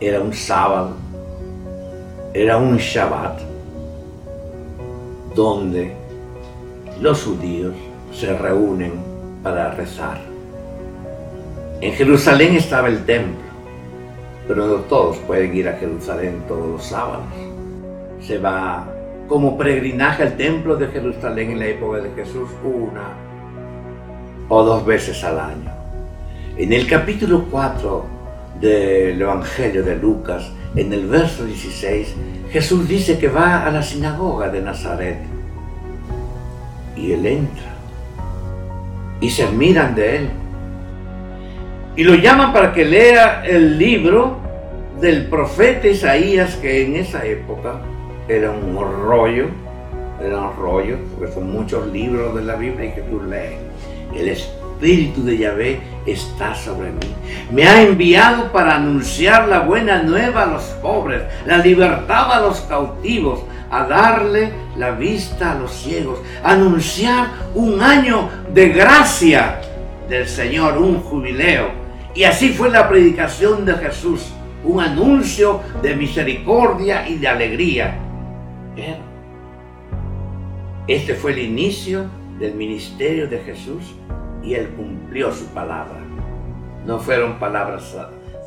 era un sábado, era un Shabbat, donde los judíos se reúnen para rezar. En Jerusalén estaba el templo, pero no todos pueden ir a Jerusalén todos los sábados. Se va como peregrinaje al templo de Jerusalén en la época de Jesús una o dos veces al año. En el capítulo 4 del Evangelio de Lucas, en el verso 16, Jesús dice que va a la sinagoga de Nazaret. Y él entra. Y se miran de él. Y lo llaman para que lea el libro del profeta Isaías, que en esa época era un rollo, era un rollo, porque son muchos libros de la Biblia que tú lees. El Espíritu de Yahvé está sobre mí. Me ha enviado para anunciar la buena nueva a los pobres, la libertad a los cautivos, a darle la vista a los ciegos, anunciar un año de gracia del Señor, un jubileo. Y así fue la predicación de Jesús, un anuncio de misericordia y de alegría. Este fue el inicio del ministerio de Jesús y él cumplió su palabra. No fueron palabras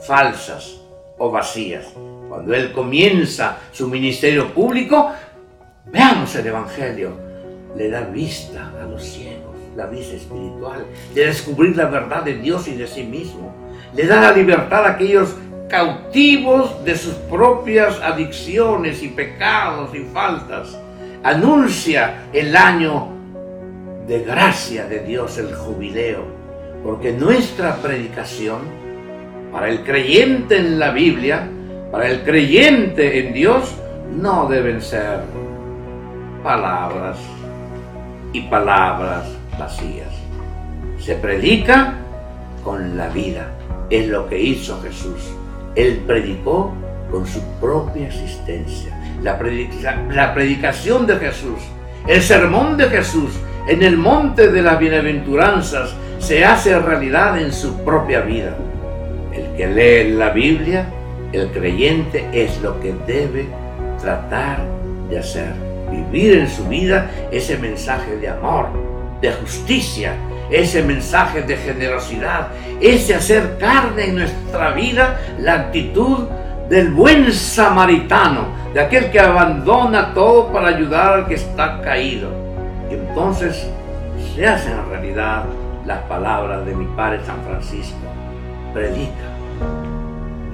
falsas o vacías. Cuando él comienza su ministerio público, veamos el Evangelio, le da vista a los ciegos, la vista espiritual, de descubrir la verdad de Dios y de sí mismo. Le da la libertad a aquellos cautivos de sus propias adicciones y pecados y faltas. Anuncia el año de gracia de Dios, el jubileo, porque nuestra predicación, para el creyente en la Biblia, para el creyente en Dios, no deben ser palabras y palabras vacías. Se predica con la vida. Es lo que hizo Jesús. Él predicó con su propia existencia. La, la predicación de Jesús, el sermón de Jesús en el monte de las bienaventuranzas se hace realidad en su propia vida. El que lee la Biblia, el creyente, es lo que debe tratar de hacer. Vivir en su vida ese mensaje de amor, de justicia, ese mensaje de generosidad, ese hacer carne en nuestra vida la actitud del buen samaritano, de aquel que abandona todo para ayudar al que está caído entonces se hacen realidad las palabras de mi Padre San Francisco. Predica.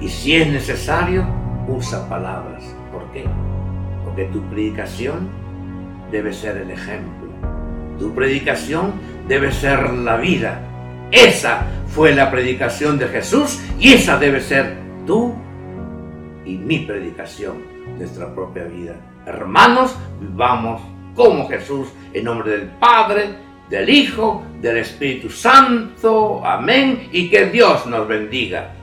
Y si es necesario, usa palabras. ¿Por qué? Porque tu predicación debe ser el ejemplo. Tu predicación debe ser la vida. Esa fue la predicación de Jesús y esa debe ser tú y mi predicación, nuestra propia vida. Hermanos, vamos como Jesús, en nombre del Padre, del Hijo, del Espíritu Santo. Amén. Y que Dios nos bendiga.